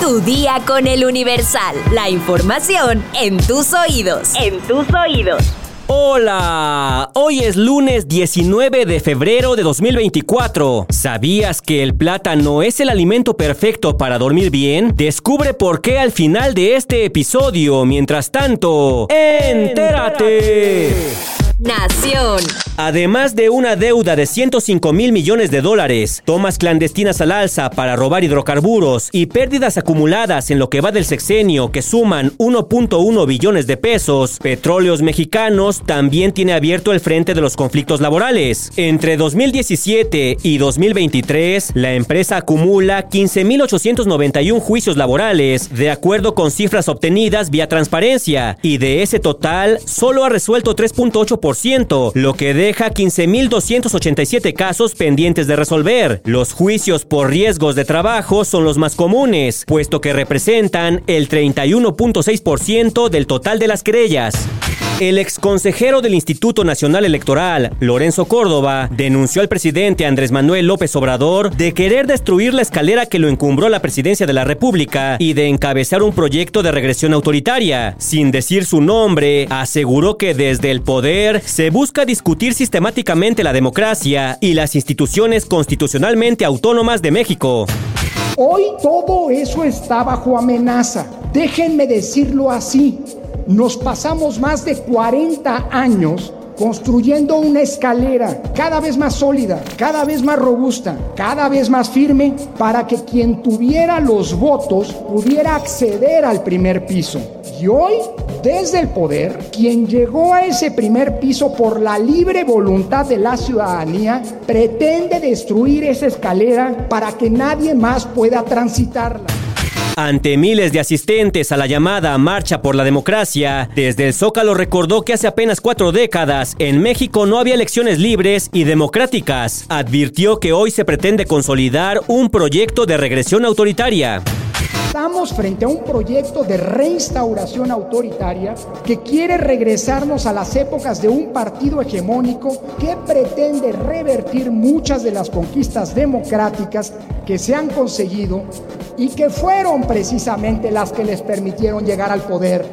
Tu día con el Universal. La información en tus oídos. En tus oídos. Hola, hoy es lunes 19 de febrero de 2024. ¿Sabías que el plátano es el alimento perfecto para dormir bien? Descubre por qué al final de este episodio. Mientras tanto, entérate. Nación. Además de una deuda de 105 mil millones de dólares, tomas clandestinas al alza para robar hidrocarburos y pérdidas acumuladas en lo que va del sexenio que suman 1.1 billones de pesos, Petróleos Mexicanos también tiene abierto el frente de los conflictos laborales. Entre 2017 y 2023, la empresa acumula 15.891 juicios laborales, de acuerdo con cifras obtenidas vía transparencia, y de ese total, solo ha resuelto 3.8%, lo que deja 15.287 casos pendientes de resolver. Los juicios por riesgos de trabajo son los más comunes, puesto que representan el 31.6% del total de las querellas. El exconsejero del Instituto Nacional Electoral, Lorenzo Córdoba, denunció al presidente Andrés Manuel López Obrador de querer destruir la escalera que lo encumbró a la presidencia de la República y de encabezar un proyecto de regresión autoritaria. Sin decir su nombre, aseguró que desde el poder se busca discutir sistemáticamente la democracia y las instituciones constitucionalmente autónomas de México. Hoy todo eso está bajo amenaza. Déjenme decirlo así. Nos pasamos más de 40 años construyendo una escalera cada vez más sólida, cada vez más robusta, cada vez más firme, para que quien tuviera los votos pudiera acceder al primer piso. Y hoy, desde el poder, quien llegó a ese primer piso por la libre voluntad de la ciudadanía, pretende destruir esa escalera para que nadie más pueda transitarla. Ante miles de asistentes a la llamada Marcha por la Democracia, desde el Zócalo recordó que hace apenas cuatro décadas en México no había elecciones libres y democráticas. Advirtió que hoy se pretende consolidar un proyecto de regresión autoritaria. Estamos frente a un proyecto de reinstauración autoritaria que quiere regresarnos a las épocas de un partido hegemónico que pretende revertir muchas de las conquistas democráticas que se han conseguido y que fueron precisamente las que les permitieron llegar al poder.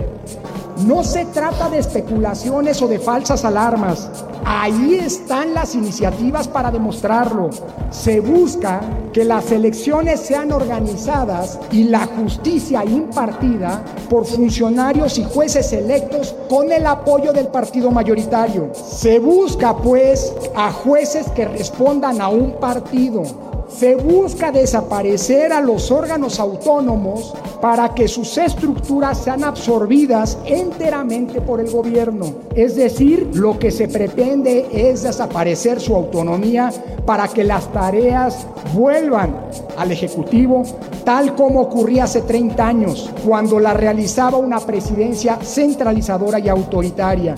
No se trata de especulaciones o de falsas alarmas. Ahí están las iniciativas para demostrarlo. Se busca que las elecciones sean organizadas y la justicia impartida por funcionarios y jueces electos con el apoyo del partido mayoritario. Se busca pues a jueces que respondan a un partido se busca desaparecer a los órganos autónomos para que sus estructuras sean absorbidas enteramente por el gobierno. Es decir, lo que se pretende es desaparecer su autonomía para que las tareas vuelvan al Ejecutivo, tal como ocurría hace 30 años, cuando la realizaba una presidencia centralizadora y autoritaria.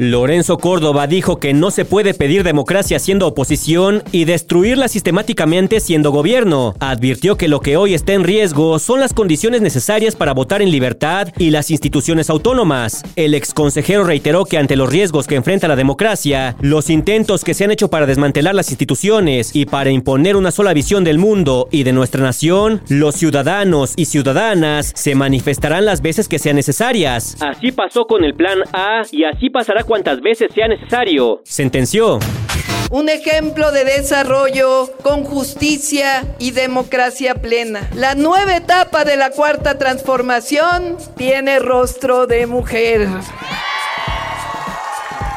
Lorenzo Córdoba dijo que no se puede pedir democracia siendo oposición y destruirla sistemáticamente siendo gobierno. Advirtió que lo que hoy está en riesgo son las condiciones necesarias para votar en libertad y las instituciones autónomas. El exconsejero reiteró que ante los riesgos que enfrenta la democracia, los intentos que se han hecho para desmantelar las instituciones y para imponer una sola visión del mundo y de nuestra nación, los ciudadanos y ciudadanas se manifestarán las veces que sean necesarias. Así pasó con el plan A y así pasará cuantas veces sea necesario. Sentenció. Un ejemplo de desarrollo con justicia y democracia plena. La nueva etapa de la cuarta transformación tiene rostro de mujer.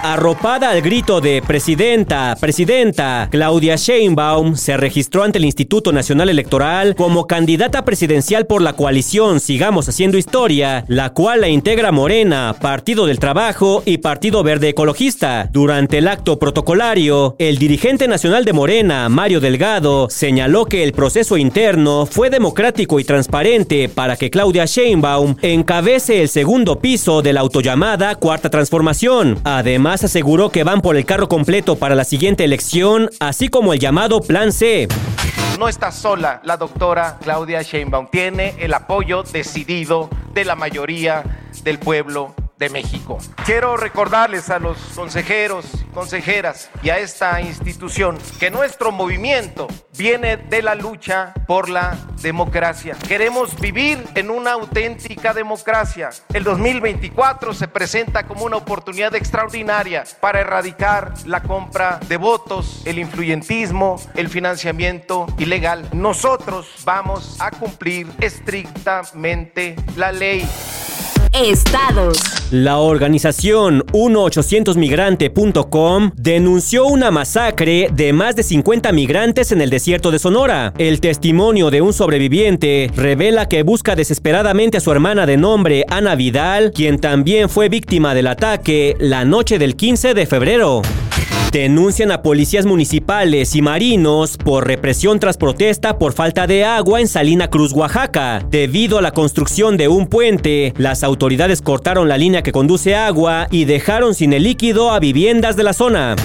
Arropada al grito de Presidenta, Presidenta, Claudia Sheinbaum se registró ante el Instituto Nacional Electoral como candidata presidencial por la coalición Sigamos Haciendo Historia, la cual la integra Morena, Partido del Trabajo y Partido Verde Ecologista. Durante el acto protocolario, el dirigente nacional de Morena, Mario Delgado, señaló que el proceso interno fue democrático y transparente para que Claudia Sheinbaum encabece el segundo piso de la autollamada Cuarta Transformación. Además, aseguró que van por el carro completo para la siguiente elección, así como el llamado Plan C. No está sola la doctora Claudia Sheinbaum, tiene el apoyo decidido de la mayoría del pueblo México. Quiero recordarles a los consejeros, consejeras y a esta institución que nuestro movimiento viene de la lucha por la democracia. Queremos vivir en una auténtica democracia. El 2024 se presenta como una oportunidad extraordinaria para erradicar la compra de votos, el influyentismo, el financiamiento ilegal. Nosotros vamos a cumplir estrictamente la ley. Estados. La organización 1800migrante.com denunció una masacre de más de 50 migrantes en el desierto de Sonora. El testimonio de un sobreviviente revela que busca desesperadamente a su hermana de nombre Ana Vidal, quien también fue víctima del ataque la noche del 15 de febrero. Denuncian a policías municipales y marinos por represión tras protesta por falta de agua en Salina Cruz, Oaxaca. Debido a la construcción de un puente, las autoridades cortaron la línea que conduce agua y dejaron sin el líquido a viviendas de la zona.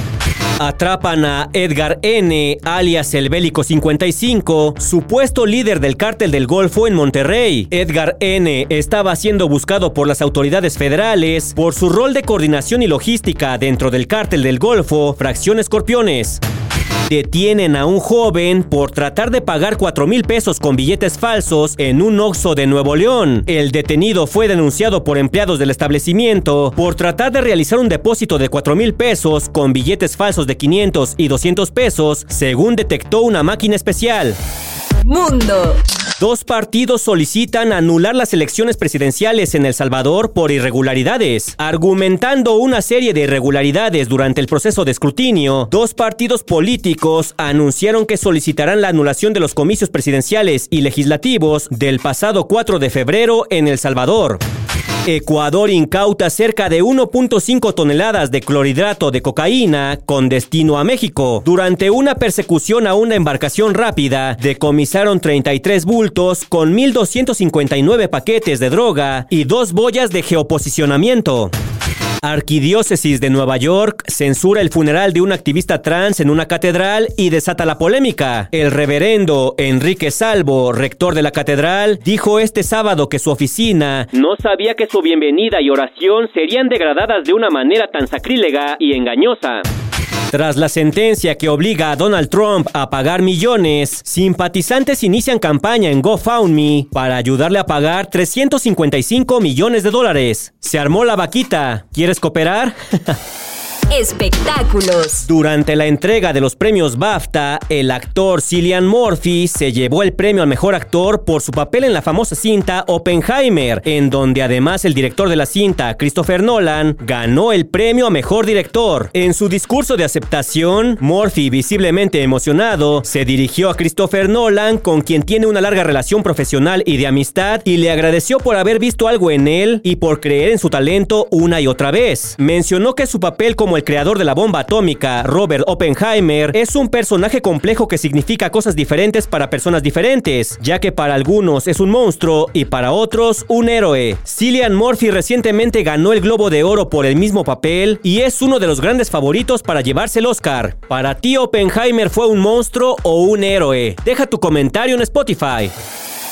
Atrapan a Edgar N., alias el Bélico 55, supuesto líder del cártel del Golfo en Monterrey. Edgar N. estaba siendo buscado por las autoridades federales por su rol de coordinación y logística dentro del cártel del Golfo, Fracción Escorpiones. Detienen a un joven por tratar de pagar 4 mil pesos con billetes falsos en un Oxxo de Nuevo León. El detenido fue denunciado por empleados del establecimiento por tratar de realizar un depósito de 4 mil pesos con billetes falsos de 500 y 200 pesos, según detectó una máquina especial. Mundo. Dos partidos solicitan anular las elecciones presidenciales en El Salvador por irregularidades. Argumentando una serie de irregularidades durante el proceso de escrutinio, dos partidos políticos anunciaron que solicitarán la anulación de los comicios presidenciales y legislativos del pasado 4 de febrero en El Salvador. Ecuador incauta cerca de 1.5 toneladas de clorhidrato de cocaína con destino a México. Durante una persecución a una embarcación rápida, decomisaron 33 bultos con 1.259 paquetes de droga y dos boyas de geoposicionamiento. Arquidiócesis de Nueva York censura el funeral de un activista trans en una catedral y desata la polémica. El reverendo Enrique Salvo, rector de la catedral, dijo este sábado que su oficina no sabía que su bienvenida y oración serían degradadas de una manera tan sacrílega y engañosa. Tras la sentencia que obliga a Donald Trump a pagar millones, simpatizantes inician campaña en GoFundMe para ayudarle a pagar 355 millones de dólares. Se armó la vaquita. ¿Quieres cooperar? Espectáculos. Durante la entrega de los premios BAFTA, el actor Cillian Murphy se llevó el premio al mejor actor por su papel en la famosa cinta Oppenheimer, en donde además el director de la cinta, Christopher Nolan, ganó el premio a mejor director. En su discurso de aceptación, Murphy, visiblemente emocionado, se dirigió a Christopher Nolan, con quien tiene una larga relación profesional y de amistad, y le agradeció por haber visto algo en él y por creer en su talento una y otra vez. Mencionó que su papel como el creador de la bomba atómica, Robert Oppenheimer, es un personaje complejo que significa cosas diferentes para personas diferentes, ya que para algunos es un monstruo y para otros un héroe. Cillian Murphy recientemente ganó el Globo de Oro por el mismo papel y es uno de los grandes favoritos para llevarse el Oscar. Para ti, Oppenheimer fue un monstruo o un héroe. Deja tu comentario en Spotify.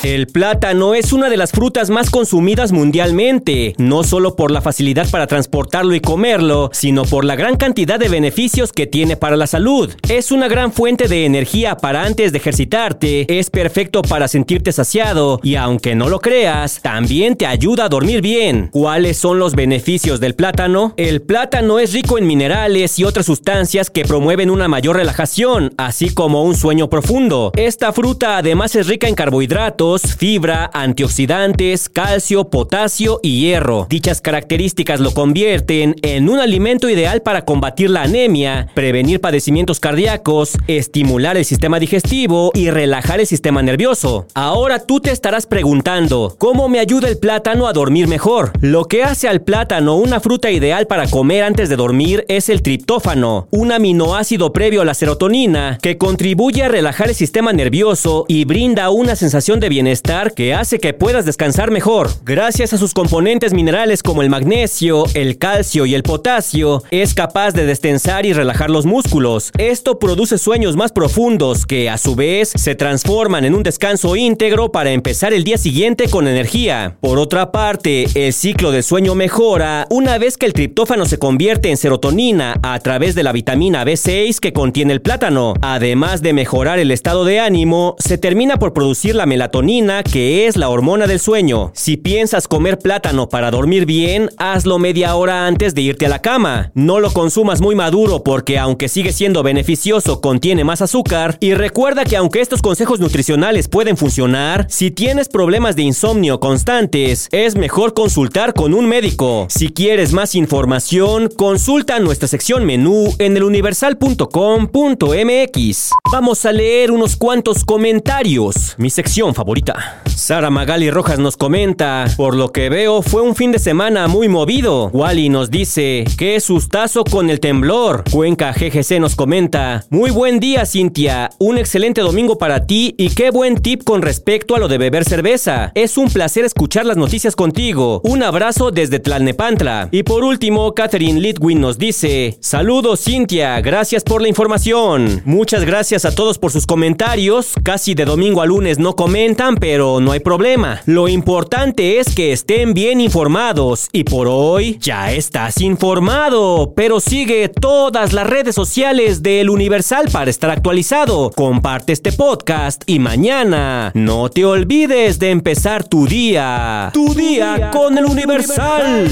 El plátano es una de las frutas más consumidas mundialmente, no solo por la facilidad para transportarlo y comerlo, sino por la gran cantidad de beneficios que tiene para la salud. Es una gran fuente de energía para antes de ejercitarte, es perfecto para sentirte saciado y aunque no lo creas, también te ayuda a dormir bien. ¿Cuáles son los beneficios del plátano? El plátano es rico en minerales y otras sustancias que promueven una mayor relajación, así como un sueño profundo. Esta fruta además es rica en carbohidratos, fibra, antioxidantes, calcio, potasio y hierro. Dichas características lo convierten en un alimento ideal para combatir la anemia, prevenir padecimientos cardíacos, estimular el sistema digestivo y relajar el sistema nervioso. Ahora tú te estarás preguntando, ¿cómo me ayuda el plátano a dormir mejor? Lo que hace al plátano una fruta ideal para comer antes de dormir es el triptófano, un aminoácido previo a la serotonina que contribuye a relajar el sistema nervioso y brinda una sensación de bienestar que hace que puedas descansar mejor. Gracias a sus componentes minerales como el magnesio, el calcio y el potasio, es capaz de destensar y relajar los músculos. Esto produce sueños más profundos que a su vez se transforman en un descanso íntegro para empezar el día siguiente con energía. Por otra parte, el ciclo de sueño mejora una vez que el triptófano se convierte en serotonina a través de la vitamina B6 que contiene el plátano. Además de mejorar el estado de ánimo, se termina por producir la melatonina, que es la hormona del sueño. Si piensas comer plátano para dormir bien, hazlo media hora antes de irte a la cama. No lo consumas muy maduro porque aunque sigue siendo beneficioso, contiene más azúcar. Y recuerda que aunque estos consejos nutricionales pueden funcionar, si tienes problemas de insomnio constantes, es mejor consultar con un médico. Si quieres más información, consulta nuestra sección menú en eluniversal.com.mx. Vamos a leer unos cuantos comentarios. Mi sección favorita. Sara Magali Rojas nos comenta, por lo que veo fue un fin de semana muy movido. Wally nos dice, qué sustazo con el temblor. Cuenca GGC nos comenta, muy buen día Cintia, un excelente domingo para ti y qué buen tip con respecto a lo de beber cerveza. Es un placer escuchar las noticias contigo. Un abrazo desde Tlalnepantla. Y por último, Catherine Litwin nos dice, saludos Cintia, gracias por la información. Muchas gracias a todos por sus comentarios. Casi de domingo a lunes no comentan, pero no hay problema. Lo importante es que estén bien informados y por hoy ya estás informado, pero sigue todas las redes sociales del Universal para estar actualizado. Comparte este podcast y mañana no te olvides de empezar tu día. Tu día con el Universal.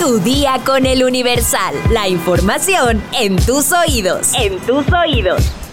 Tu día con el Universal. La información en tus oídos. En tus oídos.